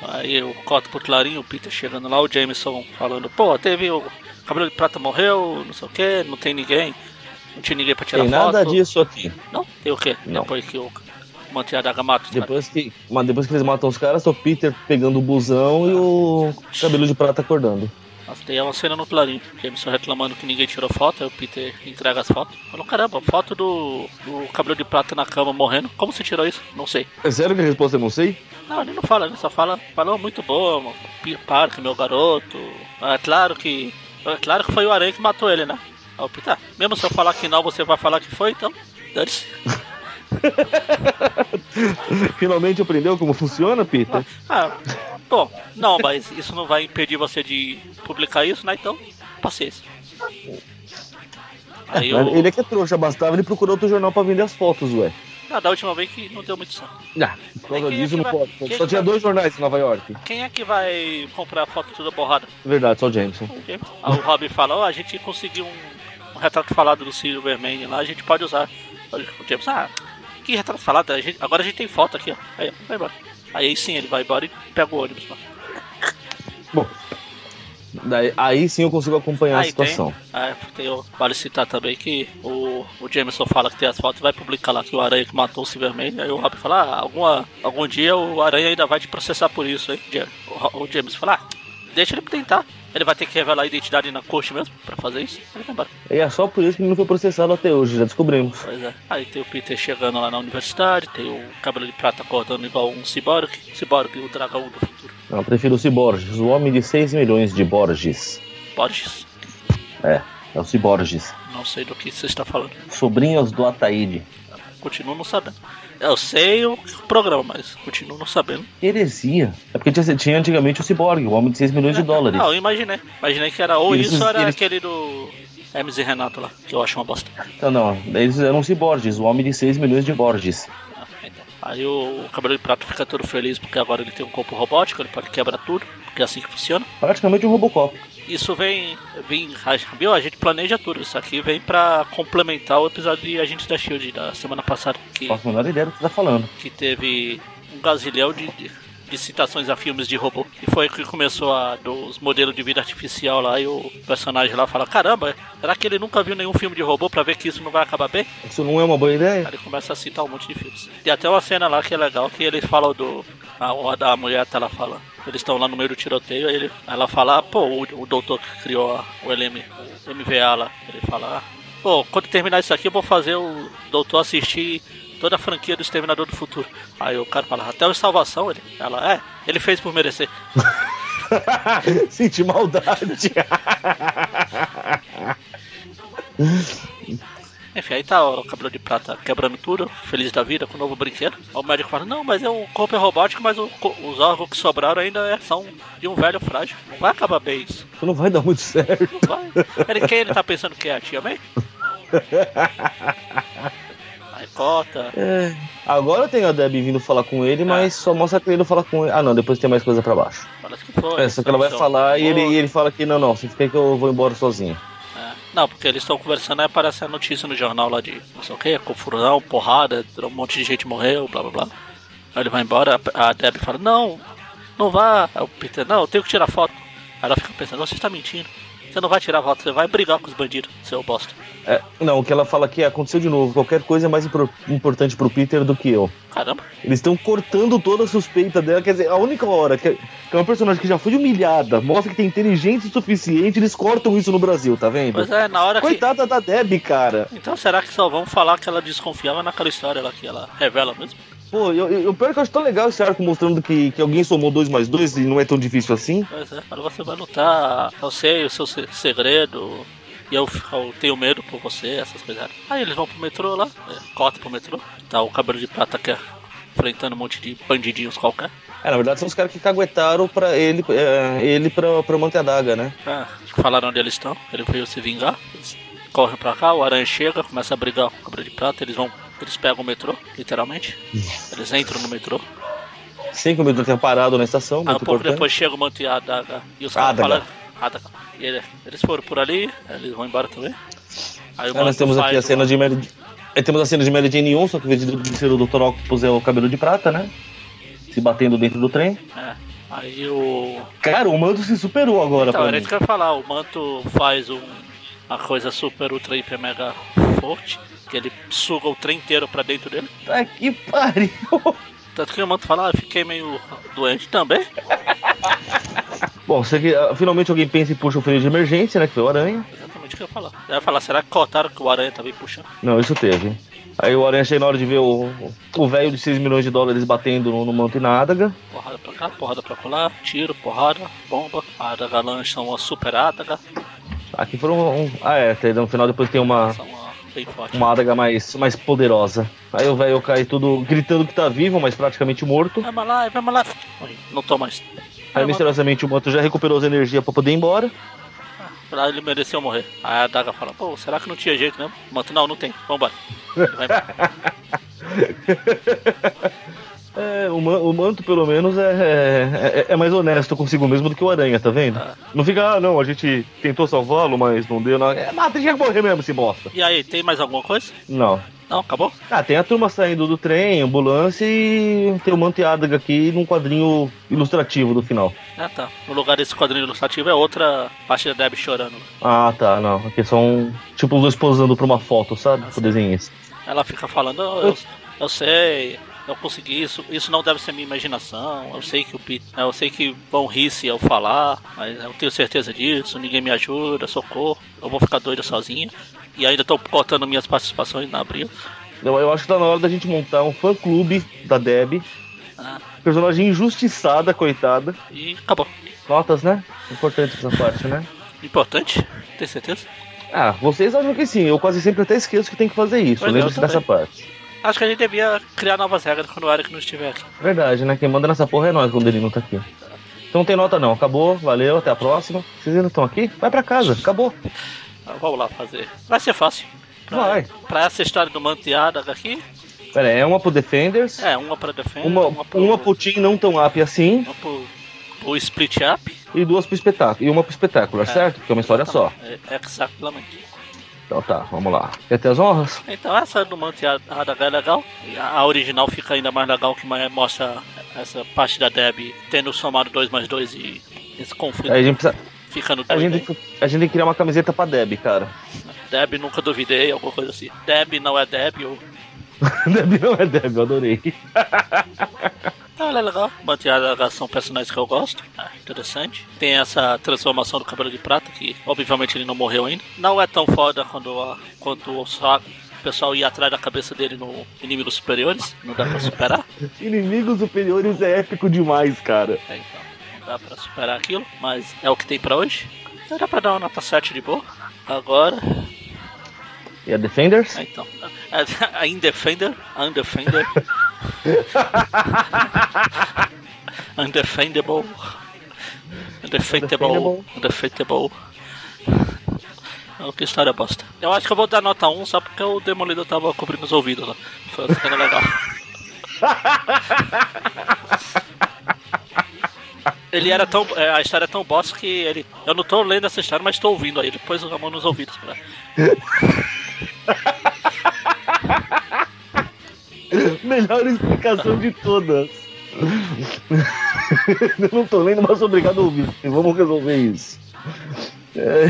Aí eu corto pro Clarinho, o Peter chegando lá, o Jameson falando, pô, teve o cabelo de prata morreu, não sei o que, não tem ninguém. Não tinha ninguém pra tirar Tem foto. nada disso aqui. Não? Tem o quê? Não. Depois que o Manta e a Daga mata os caras. Depois que, mas depois que eles matam os caras, tá o Peter pegando o busão e o cabelo de prata acordando. Mas tem uma cena no Clarim, Jameson reclamando que ninguém tirou foto, aí o Peter entrega as fotos. Falou, caramba, foto do, do cabelo de prata na cama morrendo. Como você tirou isso? Não sei. É sério que a resposta eu não sei? Não, ele não fala, ele só fala, falou muito boa, mano. P- Parque, meu garoto. É claro que. É claro que foi o Aranha que matou ele, né? Aí o Peter, ah, mesmo se eu falar que não, você vai falar que foi, então. Dane-se. Finalmente aprendeu como funciona, Peter? Ah, bom, não, mas isso não vai impedir você de publicar isso, né? Então, paciência. Mas eu. Ele é que é trouxa, bastava ele procurar outro jornal pra vender as fotos, ué. Ah, da última vez que não deu muito certo. Ah, por causa é disso não vai- pode. quem é Só que tinha vai- dois jornais em Nova York. Quem é que vai comprar a foto toda borrada? Verdade, só o Jameson. O James. Aí o Robin fala, ó, a gente conseguiu um, um retrato falado do Silverman lá, a gente pode usar. O James, ah, que retrato falado? A gente- agora a gente tem foto aqui, ó. Aí, ó, vai embora. Aí sim, ele vai embora e pega o ônibus lá. Bom, daí, aí sim eu consigo acompanhar a Aí tem, situação. tem o, vale citar também que o, o Jameson fala que tem as fotos e vai publicar lá que o Aranha que matou o Silverman. Aí o Robin fala, ah, alguma, algum dia o Aranha ainda vai te processar por isso, hein? O, o Jameson fala, ah, deixa ele tentar. Ele vai ter que revelar a identidade na corte mesmo pra fazer isso. E é só por isso que ele não foi processado até hoje, já descobrimos. Pois é. Aí tem o Peter chegando lá na universidade, tem o cabelo de prata acordando igual um ciborgue. Ciborgue, o dragão do futuro. Não, eu prefiro o Ciborges, o homem de 6 milhões de Borges. Borges. É, é o Ciborges. Não sei do que você está falando. Sobrinhos do Ataíde. Continuo não sabendo. Eu sei o programa, mas continuo não sabendo. Heresia. É porque tinha, tinha antigamente o Ciborgue, o homem de 6 milhões de dólares. Não, eu imaginei. Imaginei que era ou Eles- isso ou era eles- aquele do Hermes e Renato lá, que eu acho uma bosta. Não, não, eles eram Ciborges, o homem de 6 milhões de Borges. Ah, então. Aí o cabelo de prato fica todo feliz porque agora ele tem um corpo robótico, ele pode quebrar tudo, porque é assim que funciona. Praticamente um Robocop. Isso vem, vem, viu? A gente planeja tudo. Isso aqui vem pra complementar o episódio de Agentes da Shield da semana passada, que, Faço a menor ideia do que você tá falando. que teve um gazilhão de, de, de citações a filmes de robô. E foi que começou a dos modelos de vida artificial lá e o personagem lá fala: Caramba, será que ele nunca viu nenhum filme de robô pra ver que isso não vai acabar bem? Isso não é uma boa Aí ideia? ele começa a citar um monte de filmes. Tem até uma cena lá que é legal que eles falam do. A, a, a mulher tá lá falando. Eles estão lá no meio do tiroteio, aí ele, ela fala, ah, pô, o, o doutor que criou o LM, o MVA lá, ele fala, ah, pô, quando terminar isso aqui eu vou fazer o doutor assistir toda a franquia do Exterminador do Futuro. Aí o cara fala, até o Salvação, ele. Ela, é, ele fez por merecer. Senti maldade. Enfim, aí tá o cabelo de prata quebrando tudo, feliz da vida com o novo brinquedo. Aí o médico fala, não, mas é um corpo é robótico, mas o, os órgãos que sobraram ainda é, são de um velho frágil. Não vai acabar bem isso. Não vai dar muito certo. Não vai. Ele, quem ele tá pensando que é a tia May? Aí cota. É. Agora tem a Debbie vindo falar com ele, mas só mostra que ele falar com ele. Ah, não, depois tem mais coisa pra baixo. Parece que foi. É, só que ela vai falar e ele, e ele fala que não, não, você fica aí que eu vou embora sozinho. Não, porque eles estão conversando, aí aparece a notícia no jornal lá de não sei o que, confusão, porrada, um monte de gente morreu, blá blá blá. Aí ele vai embora, a Debbie fala, não, não vá. Aí o Peter, não, eu tenho que tirar foto. Aí ela fica pensando, você está mentindo. Você não vai tirar foto, você vai brigar com os bandidos, seu bosta. É, não, o que ela fala aqui é, aconteceu de novo. Qualquer coisa é mais impor- importante pro Peter do que eu. Caramba. Eles estão cortando toda a suspeita dela. Quer dizer, a única hora que, que é uma personagem que já foi humilhada, mostra que tem inteligência o suficiente, eles cortam isso no Brasil, tá vendo? Pois é, na hora que. Coitada da Debbie, cara. Então será que só vão falar que ela desconfiava naquela história lá que ela revela mesmo? Pô, eu, eu, o pior é que eu acho tão legal esse arco mostrando que, que alguém somou dois mais dois e não é tão difícil assim. Pois é, agora você vai lutar, eu sei o seu se- segredo, e eu, eu tenho medo por você, essas coisas. Aí eles vão pro metrô lá, é, corta pro metrô, tá o cabelo de prata é enfrentando um monte de bandidinhos qualquer. É, na verdade são os caras que caguetaram pra ele, é, ele pra, pra manter a daga, né? Ah, falaram onde eles estão, ele veio se vingar. Eles correm pra cá, o aranha chega, começa a brigar com o cabelo de prata, eles vão. Eles pegam o metrô, literalmente. Eles entram no metrô. Sem que o metrô tenha parado na estação, Aí o povo importante. depois chega o manto e a adaga. E os caras falando. Adaga. E ele- eles foram por ali, eles vão embora também. Aí o Ah, nós manto temos aqui a cena uma- de Mary... Aí temos a cena de Mary Jane 1, só que em vez de de ser o Dr. Octopus é o cabelo de prata, né? Se batendo dentro do trem. É. Aí o. Cara, o Mando se superou agora Então, era isso que eu ia falar. O manto faz um, uma coisa super, ultra, hiper, mega forte. Que ele suga o trem inteiro pra dentro dele. Tá que pariu. Tanto que o manto fala, ah, eu fiquei meio doente também. Bom, você ah, finalmente alguém pensa e puxa o freio de emergência, né? Que foi o Aranha. Exatamente o que eu ia falar. Eu ia falar, será que cortaram que o aranha também puxando? Não, isso teve. Aí o Aranha chega na hora de ver o velho de 6 milhões de dólares batendo no, no manto e na adaga. Porrada pra cá, porrada pra colar, tiro, porrada, bomba. A adaga lança uma super adaga. Aqui foram. Um, ah, é, no final depois tem uma, São uma bem forte. uma adaga mais, mais poderosa. Aí o velho cai tudo gritando que tá vivo, mas praticamente morto. Vamos lá, vamos lá. Não tô mais. Aí misteriosamente o manto já recuperou as energias pra poder ir embora. Lá ele mereceu morrer. Aí a Daga fala, pô, será que não tinha jeito mesmo? Manto, não, não tem. Vambora. Ele vai embora. É, o, man- o manto, pelo menos, é, é, é mais honesto consigo mesmo do que o Aranha, tá vendo? Ah. Não fica, ah, não, a gente tentou salvá-lo, mas não deu. Não. É, mata, tinha que morrer mesmo, esse bosta. E aí, tem mais alguma coisa? Não. Não, acabou? Ah, tem a turma saindo do trem, ambulância e tem o manto e adaga aqui num quadrinho ilustrativo do final. Ah, tá. No lugar desse quadrinho ilustrativo é outra parte da Debbie chorando. Ah, tá, não. Aqui são tipo os dois posando pra uma foto, sabe? O desenhista. Ela fica falando, "Oh, eu, eu sei, eu consegui isso, isso não deve ser minha imaginação, eu sei que o Pete, eu sei que vão rir se eu falar, mas eu tenho certeza disso, ninguém me ajuda, socorro, eu vou ficar doida sozinha. E ainda tô cortando minhas participações na abril. Eu, eu acho que tá na hora da gente montar um fã clube da Deb. Ah, Personagem injustiçada, coitada. e acabou. Notas, né? Importante essa parte, né? Importante? Tem certeza? Ah, vocês acham que sim. Eu quase sempre até esqueço que tem que fazer isso. Pois é, eu Lembre-se dessa parte. Acho que a gente devia criar novas regras quando o Eric não estiver aqui. Verdade, né? Quem manda nessa porra é nós quando ele não tá aqui. Então não tem nota não. Acabou, valeu, até a próxima. Vocês ainda estão aqui? Vai pra casa, acabou. Ah, Vamos lá fazer. Vai ser fácil. Pra, Vai. Pra essa história do Manteada aqui, Pera aí, é uma pro Defenders, é uma pra defender, uma, uma, pro, uma pro Team não tão up assim, uma pro, pro Split Up. e duas pro espetáculo. E uma pro espetáculo, É. certo? Porque é uma história só. É, exatamente. Então tá, vamos lá. Quer ter as honras? Então essa do Manteada é legal. A, original fica ainda mais legal que mostra essa parte da Deb tendo somado 2 mais 2 e esse conflito Aí a gente precisa. A 2. gente, a gente tem que criar uma camiseta pra Deb, cara. Deb nunca duvidei, alguma coisa assim. Deb não é Deb ou. Deb não é Deb, eu adorei. Ah, ela é legal. Manteada são personagens que eu gosto. Ah, interessante. Tem essa transformação do cabelo de prata, que obviamente ele não morreu ainda. Não é tão foda quando a, quanto o Saga. pessoal ir atrás da cabeça dele no Inimigos Superiores. Não dá pra superar. Inimigos superiores é épico demais, cara. É, então, não dá pra superar aquilo, mas é o que tem pra hoje. Então dá pra dar uma nota 7 de boa. Agora. E a Defenders? É, então. A, a Indefender. A Undefender. Undefendable. Undefeatable. Undefeatable. Oh, que história bosta. Eu acho que eu vou dar nota 1 só porque o Demolidor tava cobrindo os ouvidos lá. Foi ficando legal. ele era tão. é, A história é tão bosta que ele. Eu não tô lendo essa história, mas tô ouvindo aí. Depois a mão nos ouvidos pra. Melhor explicação de todas. Eu não tô lendo, mas obrigado a ouvir. Vamos resolver isso. É,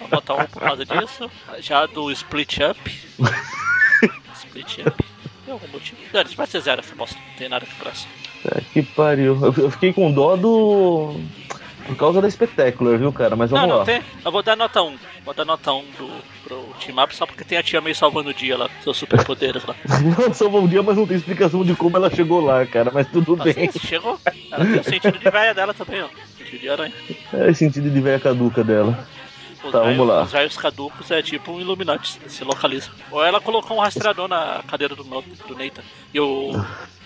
Vou botar um por causa disso. Já do Split Up. Split Up. Tem algum motivo? Não, vai ser zero essa bosta. Não tem nada que presta. tá que pariu. Eu- fiquei com dó do. Por causa da Spectacular, viu, cara? Mas Não, vamos não lá. tem. Eu vou dar nota 1. Vou dar nota 1 do, pro Team Up só porque tem a tia meio salvando o dia lá, seus superpoderes lá. Não salvou um dia, mas não tem explicação de como ela chegou lá, cara. Mas tudo bem. Paciência, chegou. Ela tem o sentido de véia dela também, ó. Sentido de aranha. É sentido de velha caduca dela. Os Tá, vamos lá. Os velhos caducos é tipo um Illuminati, se localiza. Ou ela colocou um rastreador na cadeira do, do Nathan. E o,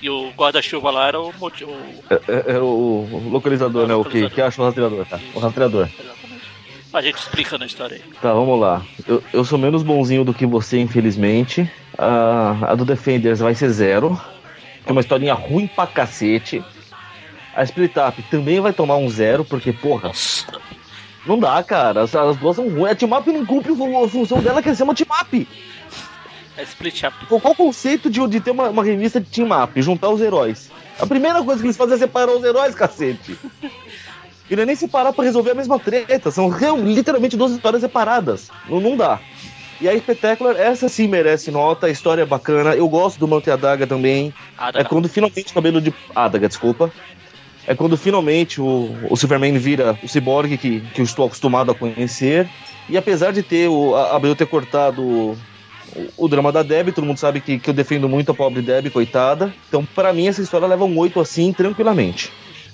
e o guarda-chuva lá era o motivo. É, é- é o o localizador, né? O que, que acha o rastreador, tá? O rastreador. Exatamente. A gente explica na história aí. Tá, vamos lá. Eu, eu sou menos bonzinho do que você, infelizmente. A, a do Defenders vai ser zero. Que é uma historinha ruim pra cacete. A Split Up também vai tomar um zero, porque, porra, Nossa. não dá, cara. As, as duas são ruins. A Team Up não cumpre a função dela, que é ser uma Team Up. É split up. Qual qual o conceito de, de ter uma, uma revista de Team Up? Juntar os heróis. A primeira coisa que eles fazem é separar os heróis, cacete. E não é nem separar pra resolver a mesma treta. São literalmente duas histórias separadas. Não, não dá. E a Spectacular, essa sim merece nota. A história é bacana. Eu gosto do Manto e a Daga também. Ah, É quando finalmente o cabelo de. Adaga, desculpa. É quando finalmente o, o Superman vira o ciborgue que, que eu estou acostumado a conhecer. E apesar de ter o a Abril ter cortado o, o drama da Debbie, todo mundo sabe que, que eu defendo muito a pobre Debbie, coitada. Então, pra mim, essa história leva um 8 assim, tranquilamente.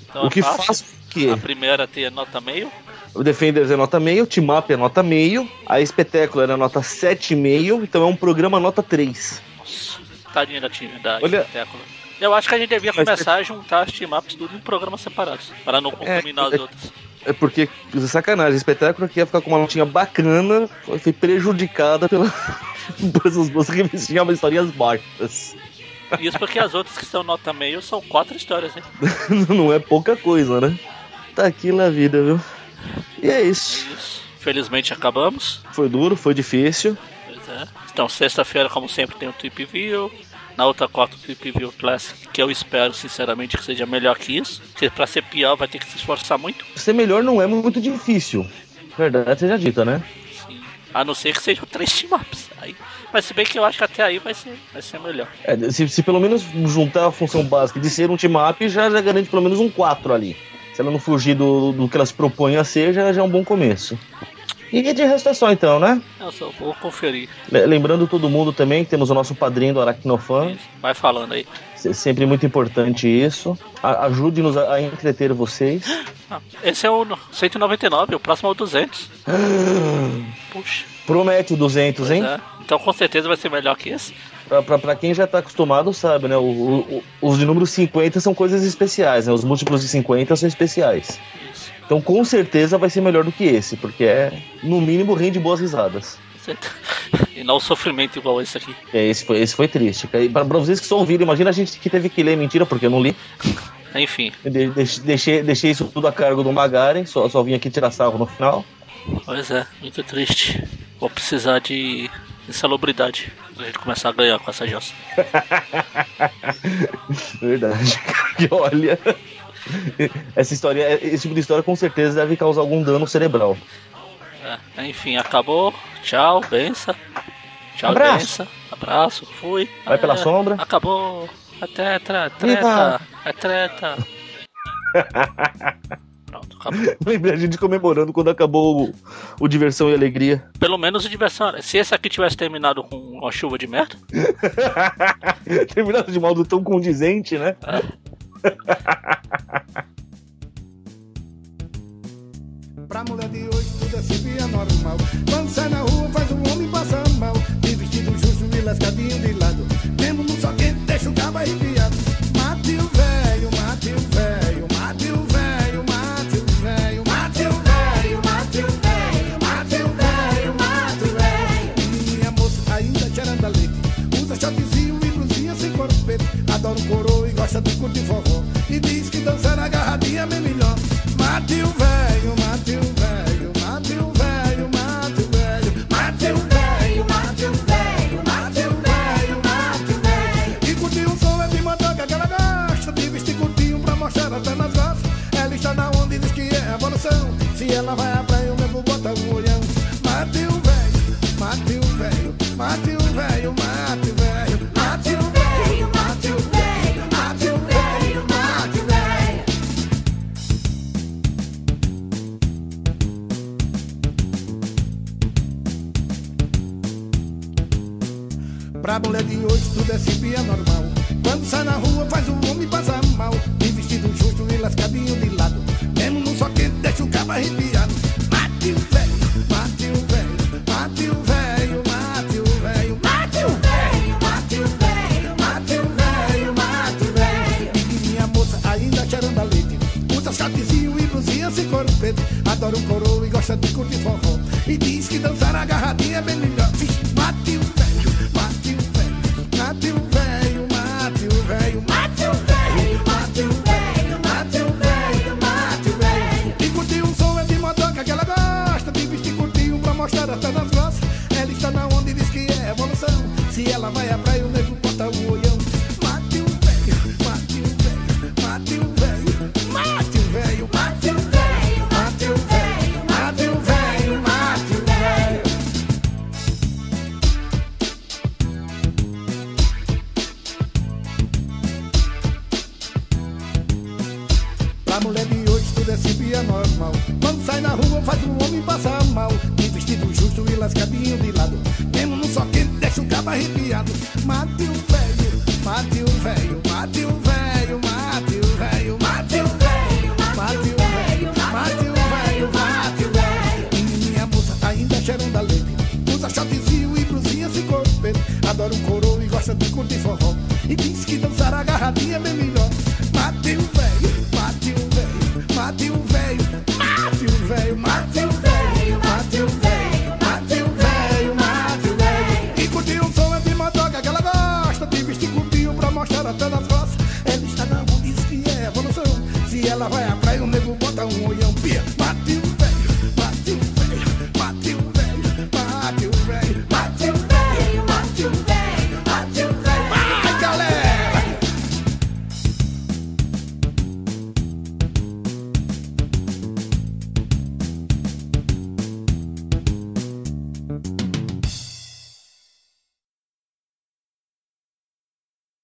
Então o é que fácil. faz A primeira tem a nota meio. o Defenders é nota meio, o Team Up é nota meio, a Spectacular é nota 7,5, então é um programa nota 3. Nossa, tadinha da time da Olha- espetáculo. Eu acho que a gente devia Mas- começar a juntar as team ups tudo em programas separados. Para não contaminar é- as outras. É porque, sacanagem, espetáculo que ia ficar com uma notinha bacana, foi prejudicada pela, por essas duas revistinhas, mas historinhas baixas. Isso porque as outras que são nota meio são quatro histórias, hein? Não é pouca coisa, né? Tá aqui na vida, viu? E é isso. Isso. Felizmente acabamos. Foi duro, foi difícil. Pois é. Então, sexta-feira, como sempre, tem o Trip View. Na outra quarta, o Trip View Classic, que eu espero, sinceramente, que seja melhor que isso. Porque pra ser pior, vai ter que se esforçar muito. Ser melhor não é muito difícil. Verdade seja dita, né? Sim. A não ser que sejam três team ups. Aí... Mas se bem que eu acho que até aí vai ser, vai ser melhor. É, se, se pelo menos juntar a função básica de ser um team up, já, já garante pelo menos um 4 ali. Se ela não fugir do, do que ela se propõe a ser, já, já é um bom começo. E de resto é só então, né? Eu só vou conferir. Le- Lembrando todo mundo também que temos o nosso padrinho do Aracnofan. Isso. Vai falando aí. Se- Sempre muito importante isso. Ajude-nos a, a entreter vocês. Ah, esse é o no- 199, o próximo é o 200. Puxa. Promete o 200, pois hein? é. Então com certeza vai ser melhor que esse. Pra quem já tá acostumado, sabe, né? O, o- os de número 50 são coisas especiais, né? Os múltiplos de 50 são especiais. Então com certeza vai ser melhor do que esse, porque é, no mínimo, rende boas risadas. Certo. E não o sofrimento igual esse aqui. É, esse, foi, esse foi triste. Pra, pra vocês que só ouviram, imagina a gente que teve que ler, mentira, porque eu não li. Enfim, de- deixe- deixei, deixei isso tudo a cargo do Magaren, só, só vim aqui tirar sarro no final. pois é, muito triste. Vou precisar de insalubridade pra gente começar a ganhar com essa jossa. Verdade. E olha. Essa história, esse tipo de história com certeza deve causar algum dano cerebral. É, enfim, acabou. Tchau, benção. Tchau, Abraço. benção. Abraço, fui. Vai pela É, sombra. Acabou. Até, treta, treta. É treta. Pronto, acabou. Lembrei a gente comemorando quando acabou o, o, Diversão e Alegria. Pelo menos o Diversão. Se esse aqui tivesse terminado com uma chuva de merda. terminado de modo tão condizente, né? É. Pra mulher de hoje tudo é sempre anormal Quando sai na rua faz um homem passar mal De vestido justo e lascadinho de lá gosta do curto e.